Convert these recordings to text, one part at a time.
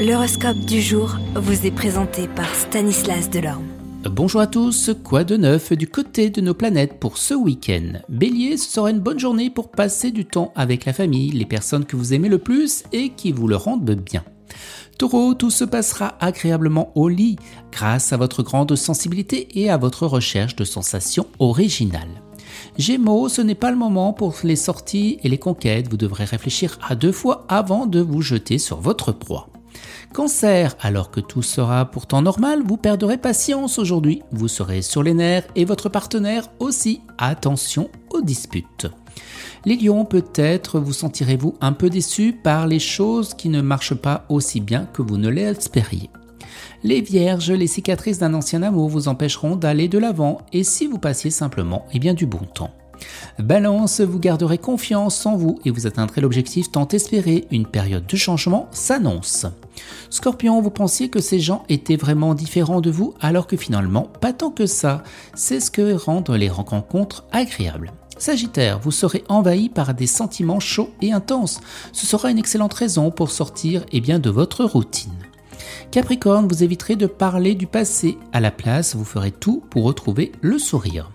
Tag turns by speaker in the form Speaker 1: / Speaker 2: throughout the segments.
Speaker 1: L'horoscope du jour vous est présenté par Stanislas Delorme.
Speaker 2: Bonjour à tous, quoi de neuf du côté de nos planètes pour ce week-end? Bélier, ce sera une bonne journée pour passer du temps avec la famille, les personnes que vous aimez le plus et qui vous le rendent bien. Taureau, tout se passera agréablement au lit grâce à votre grande sensibilité et à votre recherche de sensations originales. Gémeaux, ce n'est pas le moment pour les sorties et les conquêtes, vous devrez réfléchir à deux fois avant de vous jeter sur votre proie. Cancer, alors que tout sera pourtant normal, vous perdrez patience aujourd'hui, vous serez sur les nerfs et votre partenaire aussi. Attention aux disputes. Les lions, peut-être vous sentirez-vous un peu déçu par les choses qui ne marchent pas aussi bien que vous ne l'espériez. Les vierges, les cicatrices d'un ancien amour vous empêcheront d'aller de l'avant et si vous passiez simplement eh bien du bon temps. Balance, vous garderez confiance en vous et vous atteindrez l'objectif tant espéré, une période de changement s'annonce. Scorpion, vous pensiez que ces gens étaient vraiment différents de vous alors que finalement pas tant que ça, c'est ce que rendent les rencontres agréables. Sagittaire, vous serez envahi par des sentiments chauds et intenses. Ce sera une excellente raison pour sortir eh bien, de votre routine. Capricorne, vous éviterez de parler du passé. À la place, vous ferez tout pour retrouver le sourire.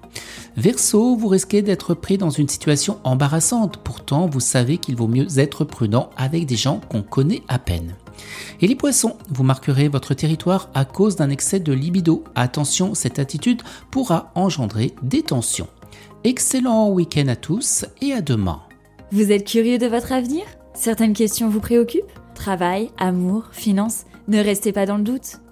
Speaker 2: Verseau, vous risquez d'être pris dans une situation embarrassante. Pourtant, vous savez qu'il vaut mieux être prudent avec des gens qu'on connaît à peine. Et les poissons, vous marquerez votre territoire à cause d'un excès de libido. Attention, cette attitude pourra engendrer des tensions. Excellent week-end à tous et à demain.
Speaker 3: Vous êtes curieux de votre avenir? Certaines questions vous préoccupent? Travail, amour, finances? Ne restez pas dans le doute.